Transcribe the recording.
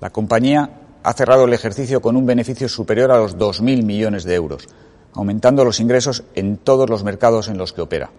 La compañía ha cerrado el ejercicio con un beneficio superior a los 2.000 millones de euros, aumentando los ingresos en todos los mercados en los que opera.